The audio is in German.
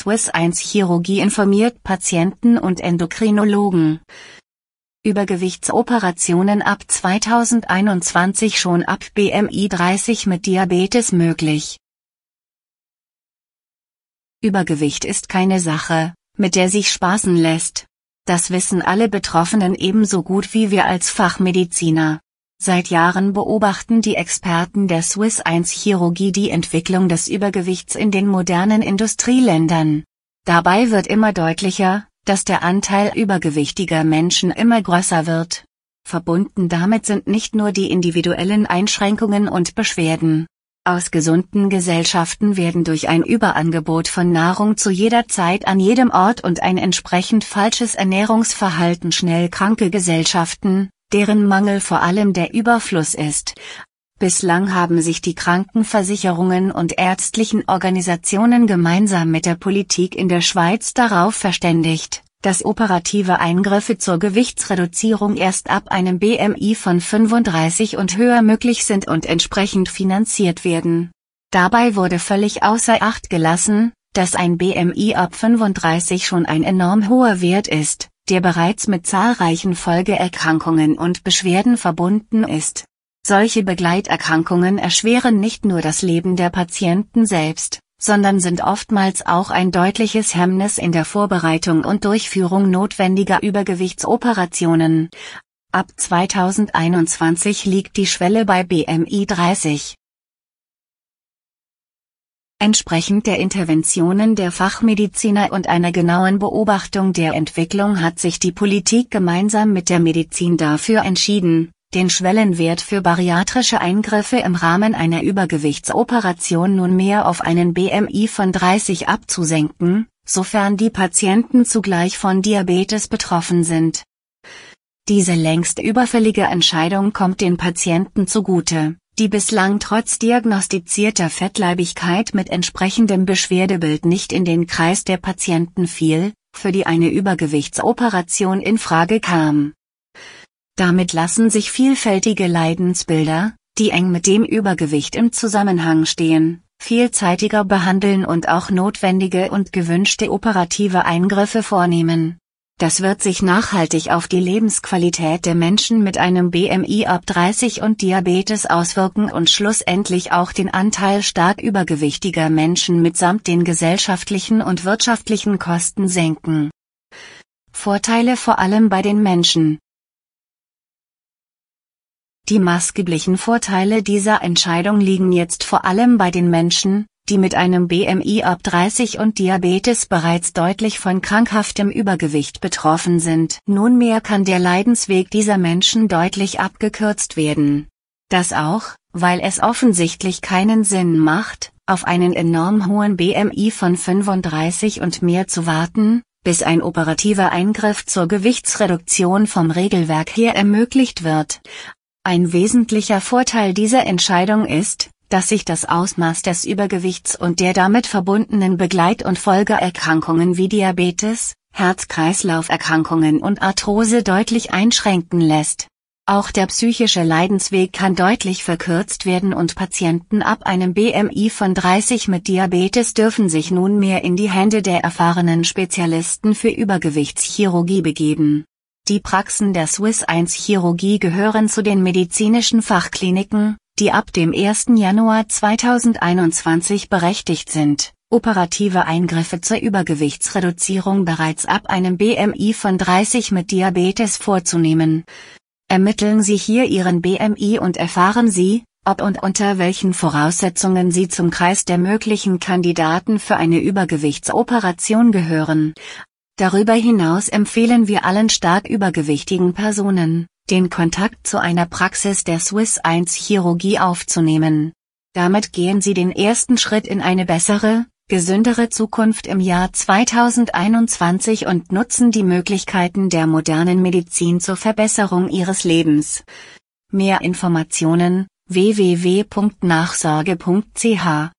Swiss 1 Chirurgie informiert Patienten und Endokrinologen. Übergewichtsoperationen ab 2021 schon ab BMI 30 mit Diabetes möglich. Übergewicht ist keine Sache, mit der sich spaßen lässt. Das wissen alle Betroffenen ebenso gut wie wir als Fachmediziner. Seit Jahren beobachten die Experten der Swiss 1 Chirurgie die Entwicklung des Übergewichts in den modernen Industrieländern. Dabei wird immer deutlicher, dass der Anteil übergewichtiger Menschen immer größer wird. Verbunden damit sind nicht nur die individuellen Einschränkungen und Beschwerden. Aus gesunden Gesellschaften werden durch ein Überangebot von Nahrung zu jeder Zeit an jedem Ort und ein entsprechend falsches Ernährungsverhalten schnell kranke Gesellschaften, deren Mangel vor allem der Überfluss ist. Bislang haben sich die Krankenversicherungen und ärztlichen Organisationen gemeinsam mit der Politik in der Schweiz darauf verständigt, dass operative Eingriffe zur Gewichtsreduzierung erst ab einem BMI von 35 und höher möglich sind und entsprechend finanziert werden. Dabei wurde völlig außer Acht gelassen, dass ein BMI ab 35 schon ein enorm hoher Wert ist, der bereits mit zahlreichen Folgeerkrankungen und Beschwerden verbunden ist. Solche Begleiterkrankungen erschweren nicht nur das Leben der Patienten selbst, sondern sind oftmals auch ein deutliches Hemmnis in der Vorbereitung und Durchführung notwendiger Übergewichtsoperationen. Ab 2021 liegt die Schwelle bei BMI 30. Entsprechend der Interventionen der Fachmediziner und einer genauen Beobachtung der Entwicklung hat sich die Politik gemeinsam mit der Medizin dafür entschieden, den Schwellenwert für bariatrische Eingriffe im Rahmen einer Übergewichtsoperation nunmehr auf einen BMI von 30 abzusenken, sofern die Patienten zugleich von Diabetes betroffen sind. Diese längst überfällige Entscheidung kommt den Patienten zugute die bislang trotz diagnostizierter Fettleibigkeit mit entsprechendem Beschwerdebild nicht in den Kreis der Patienten fiel, für die eine Übergewichtsoperation in Frage kam. Damit lassen sich vielfältige Leidensbilder, die eng mit dem Übergewicht im Zusammenhang stehen, vielzeitiger behandeln und auch notwendige und gewünschte operative Eingriffe vornehmen. Das wird sich nachhaltig auf die Lebensqualität der Menschen mit einem BMI ab 30 und Diabetes auswirken und schlussendlich auch den Anteil stark übergewichtiger Menschen mitsamt den gesellschaftlichen und wirtschaftlichen Kosten senken. Vorteile vor allem bei den Menschen. Die maßgeblichen Vorteile dieser Entscheidung liegen jetzt vor allem bei den Menschen, die mit einem BMI ab 30 und Diabetes bereits deutlich von krankhaftem Übergewicht betroffen sind. Nunmehr kann der Leidensweg dieser Menschen deutlich abgekürzt werden. Das auch, weil es offensichtlich keinen Sinn macht, auf einen enorm hohen BMI von 35 und mehr zu warten, bis ein operativer Eingriff zur Gewichtsreduktion vom Regelwerk her ermöglicht wird. Ein wesentlicher Vorteil dieser Entscheidung ist, dass sich das Ausmaß des Übergewichts und der damit verbundenen Begleit- und Folgeerkrankungen wie Diabetes, Herz-Kreislauf-Erkrankungen und Arthrose deutlich einschränken lässt. Auch der psychische Leidensweg kann deutlich verkürzt werden und Patienten ab einem BMI von 30 mit Diabetes dürfen sich nunmehr in die Hände der erfahrenen Spezialisten für Übergewichtschirurgie begeben. Die Praxen der Swiss 1 Chirurgie gehören zu den medizinischen Fachkliniken, die ab dem 1. Januar 2021 berechtigt sind, operative Eingriffe zur Übergewichtsreduzierung bereits ab einem BMI von 30 mit Diabetes vorzunehmen. Ermitteln Sie hier Ihren BMI und erfahren Sie, ob und unter welchen Voraussetzungen Sie zum Kreis der möglichen Kandidaten für eine Übergewichtsoperation gehören. Darüber hinaus empfehlen wir allen stark übergewichtigen Personen, den Kontakt zu einer Praxis der Swiss 1 Chirurgie aufzunehmen. Damit gehen Sie den ersten Schritt in eine bessere, gesündere Zukunft im Jahr 2021 und nutzen die Möglichkeiten der modernen Medizin zur Verbesserung Ihres Lebens. Mehr Informationen www.nachsorge.ch